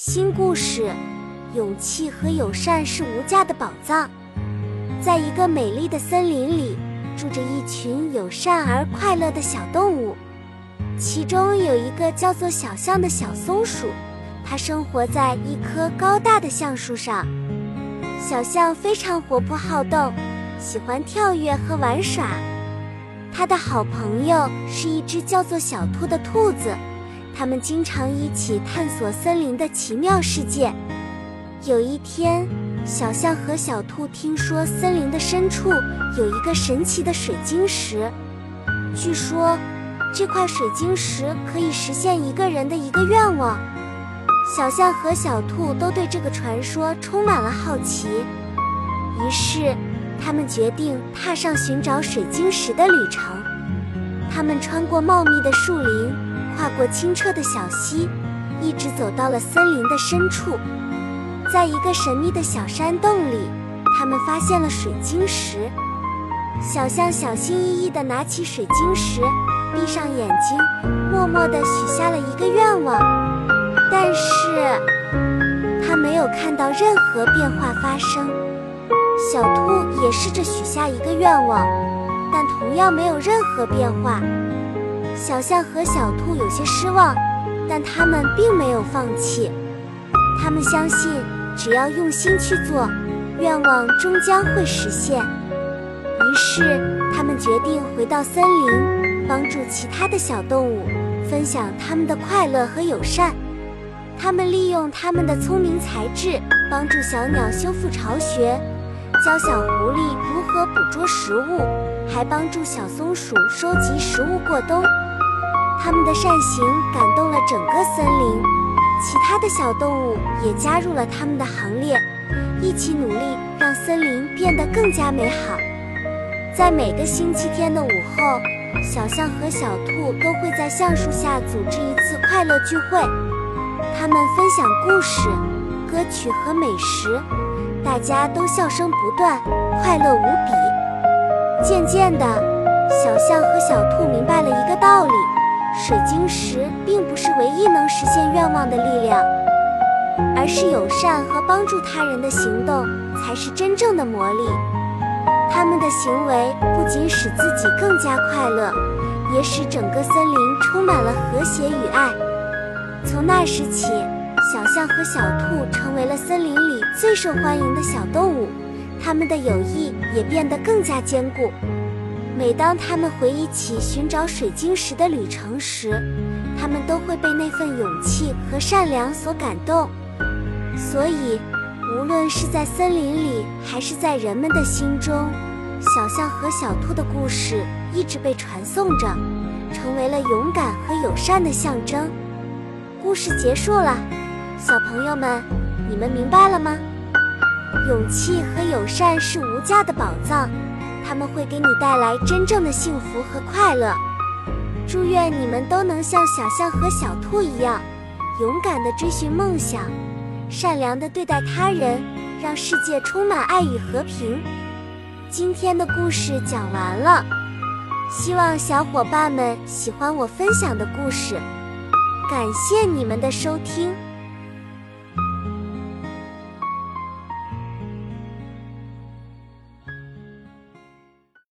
新故事：勇气和友善是无价的宝藏。在一个美丽的森林里，住着一群友善而快乐的小动物。其中有一个叫做小象的小松鼠，它生活在一棵高大的橡树上。小象非常活泼好动，喜欢跳跃和玩耍。它的好朋友是一只叫做小兔的兔子。他们经常一起探索森林的奇妙世界。有一天，小象和小兔听说森林的深处有一个神奇的水晶石，据说这块水晶石可以实现一个人的一个愿望。小象和小兔都对这个传说充满了好奇，于是他们决定踏上寻找水晶石的旅程。他们穿过茂密的树林。跨过清澈的小溪，一直走到了森林的深处。在一个神秘的小山洞里，他们发现了水晶石。小象小心翼翼地拿起水晶石，闭上眼睛，默默地许下了一个愿望。但是，他没有看到任何变化发生。小兔也试着许下一个愿望，但同样没有任何变化。小象和小兔有些失望，但他们并没有放弃。他们相信，只要用心去做，愿望终将会实现。于是，他们决定回到森林，帮助其他的小动物，分享他们的快乐和友善。他们利用他们的聪明才智，帮助小鸟修复巢穴，教小狐狸如何捕捉食物，还帮助小松鼠收集食物过冬。他们的善行感动了整个森林，其他的小动物也加入了他们的行列，一起努力让森林变得更加美好。在每个星期天的午后，小象和小兔都会在橡树下组织一次快乐聚会，他们分享故事、歌曲和美食，大家都笑声不断，快乐无比。渐渐的，小象和小兔明白了一个道理。水晶石并不是唯一能实现愿望的力量，而是友善和帮助他人的行动才是真正的魔力。他们的行为不仅使自己更加快乐，也使整个森林充满了和谐与爱。从那时起，小象和小兔成为了森林里最受欢迎的小动物，他们的友谊也变得更加坚固。每当他们回忆起寻找水晶石的旅程时，他们都会被那份勇气和善良所感动。所以，无论是在森林里，还是在人们的心中，小象和小兔的故事一直被传颂着，成为了勇敢和友善的象征。故事结束了，小朋友们，你们明白了吗？勇气和友善是无价的宝藏。他们会给你带来真正的幸福和快乐。祝愿你们都能像小象和小兔一样，勇敢地追寻梦想，善良地对待他人，让世界充满爱与和平。今天的故事讲完了，希望小伙伴们喜欢我分享的故事。感谢你们的收听。